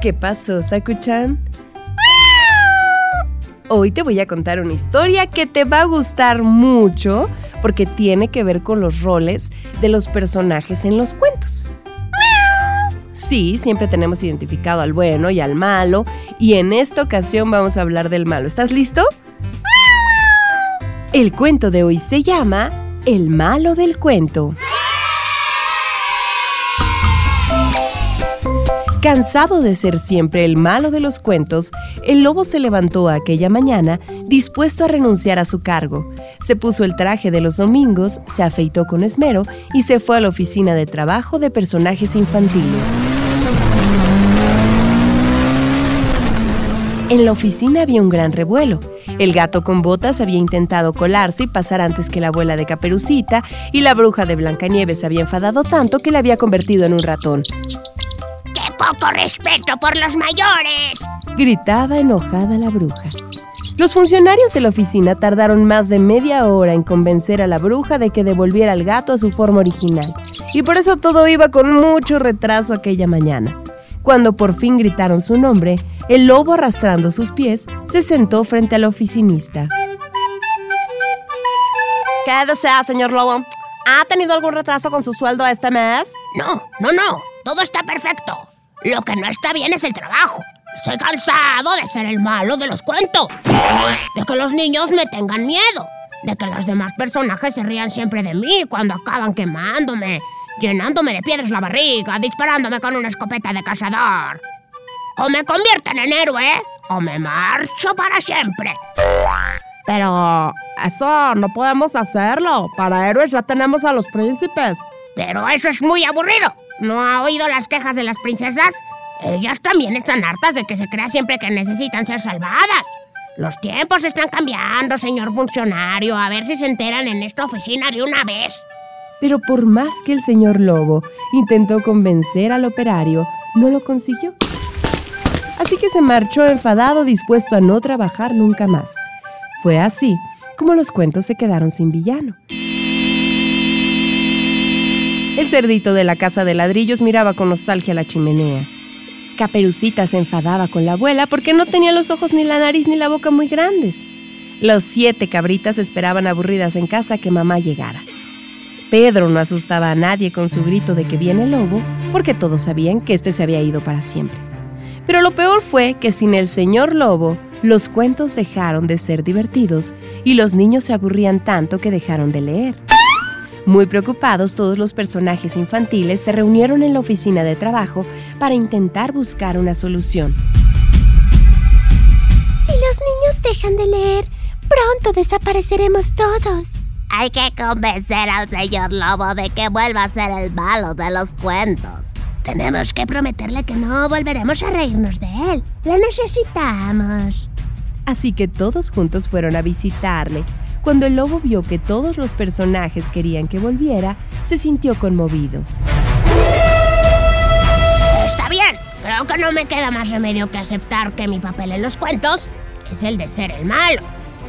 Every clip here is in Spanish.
¿Qué pasó, Sakuchan? Hoy te voy a contar una historia que te va a gustar mucho porque tiene que ver con los roles de los personajes en los cuentos. Sí, siempre tenemos identificado al bueno y al malo y en esta ocasión vamos a hablar del malo. ¿Estás listo? El cuento de hoy se llama El malo del cuento. Cansado de ser siempre el malo de los cuentos, el lobo se levantó aquella mañana dispuesto a renunciar a su cargo. Se puso el traje de los domingos, se afeitó con esmero y se fue a la oficina de trabajo de personajes infantiles. En la oficina había un gran revuelo. El gato con botas había intentado colarse y pasar antes que la abuela de Caperucita, y la bruja de Blancanieves había enfadado tanto que la había convertido en un ratón poco respeto por los mayores! Gritaba enojada la bruja. Los funcionarios de la oficina tardaron más de media hora en convencer a la bruja de que devolviera al gato a su forma original, y por eso todo iba con mucho retraso aquella mañana. Cuando por fin gritaron su nombre, el lobo arrastrando sus pies se sentó frente al oficinista. ¿Qué desea, señor lobo? ¿Ha tenido algún retraso con su sueldo este mes? No, no, no. Todo está perfecto. Lo que no está bien es el trabajo. Estoy cansado de ser el malo de los cuentos. De que los niños me tengan miedo. De que los demás personajes se rían siempre de mí cuando acaban quemándome, llenándome de piedras la barriga, disparándome con una escopeta de cazador. O me convierten en héroe o me marcho para siempre. Pero eso no podemos hacerlo. Para héroes ya tenemos a los príncipes. Pero eso es muy aburrido. ¿No ha oído las quejas de las princesas? Ellas también están hartas de que se crea siempre que necesitan ser salvadas. Los tiempos están cambiando, señor funcionario. A ver si se enteran en esta oficina de una vez. Pero por más que el señor Lobo intentó convencer al operario, no lo consiguió. Así que se marchó enfadado, dispuesto a no trabajar nunca más. Fue así como los cuentos se quedaron sin villano. El cerdito de la casa de ladrillos miraba con nostalgia la chimenea. Caperucita se enfadaba con la abuela porque no tenía los ojos ni la nariz ni la boca muy grandes. Los siete cabritas esperaban aburridas en casa que mamá llegara. Pedro no asustaba a nadie con su grito de que viene el lobo, porque todos sabían que éste se había ido para siempre. Pero lo peor fue que sin el señor lobo, los cuentos dejaron de ser divertidos y los niños se aburrían tanto que dejaron de leer. Muy preocupados, todos los personajes infantiles se reunieron en la oficina de trabajo para intentar buscar una solución. Si los niños dejan de leer, pronto desapareceremos todos. Hay que convencer al señor Lobo de que vuelva a ser el malo de los cuentos. Tenemos que prometerle que no volveremos a reírnos de él. Lo necesitamos. Así que todos juntos fueron a visitarle cuando el lobo vio que todos los personajes querían que volviera, se sintió conmovido. Está bien, creo que no me queda más remedio que aceptar que mi papel en los cuentos es el de ser el malo.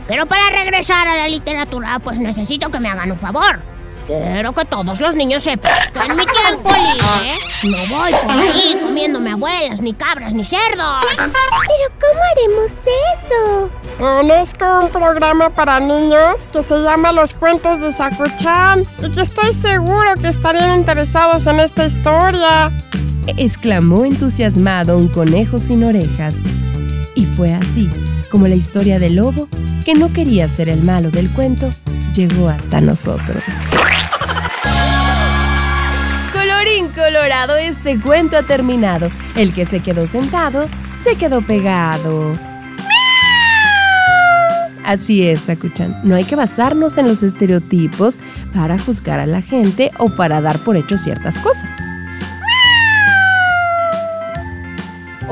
Pero para regresar a la literatura, pues necesito que me hagan un favor. Quiero que todos los niños sepan que en mi tiempo libre no voy por ahí comiéndome abuelas, ni cabras, ni cerdos. ¿Pero cómo haremos eso? Conozco un programa para niños que se llama Los Cuentos de Sakuchan y que estoy seguro que estarían interesados en esta historia. Exclamó entusiasmado un conejo sin orejas. Y fue así como la historia del lobo, que no quería ser el malo del cuento, llegó hasta nosotros. Colorín colorado, este cuento ha terminado. El que se quedó sentado, se quedó pegado. Así es, Sakuchan. No hay que basarnos en los estereotipos para juzgar a la gente o para dar por hecho ciertas cosas.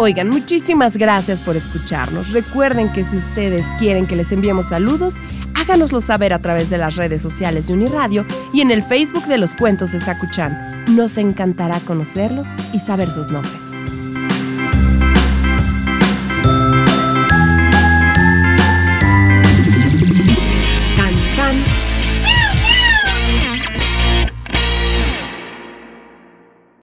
Oigan, muchísimas gracias por escucharnos. Recuerden que si ustedes quieren que les enviemos saludos, háganoslo saber a través de las redes sociales de Uniradio y en el Facebook de los cuentos de Sakuchan. Nos encantará conocerlos y saber sus nombres.